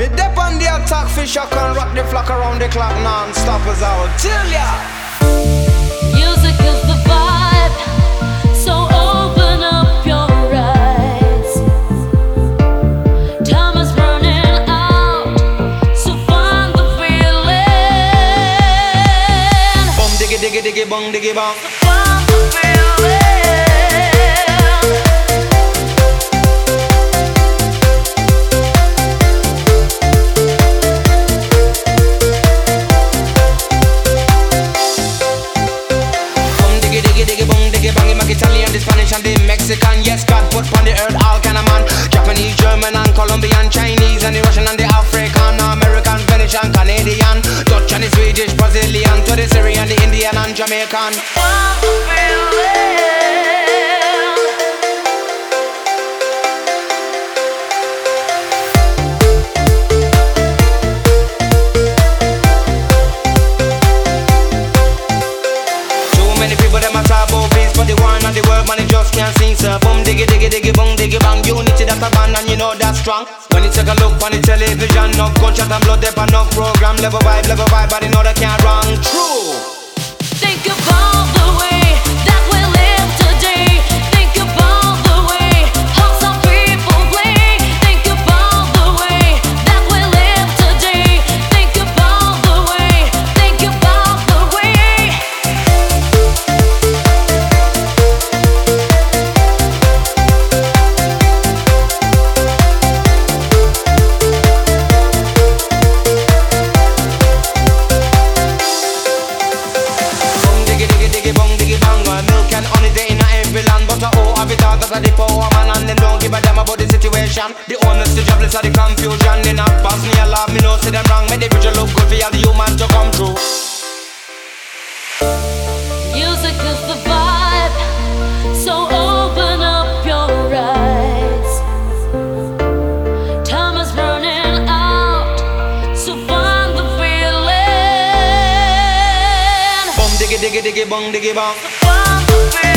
Me dep on the attack fish, I can rock the flock around the clock non-stop as I will tell ya. Music is the vibe, so open up your eyes. Time is running out, so find the feeling. Bum diggy diggy diggy bong diggy bong. Diggy diggy diggy diggy bang. Make Italian, the Spanish and the Mexican. Yes, God put on the earth all kind of man. Japanese, German and Colombian, Chinese and the Russian and the African, American, Venetian, Canadian, Dutch and the Swedish, Brazilian, to the Syrian, the Indian and Jamaican. Find the man it just can't sing. So boom diggy diggy diggy boom diggy bang, unity that's a band and you know that's strong. When you take a look on the television, no gunshot and blood, there no program, level vibe, level vibe, but you know they can't wrong. True. Think about come true. Music is the vibe, so open up your eyes. Time is running out, so find the feeling. Boom diggy diggy diggy bong diggy bong. Find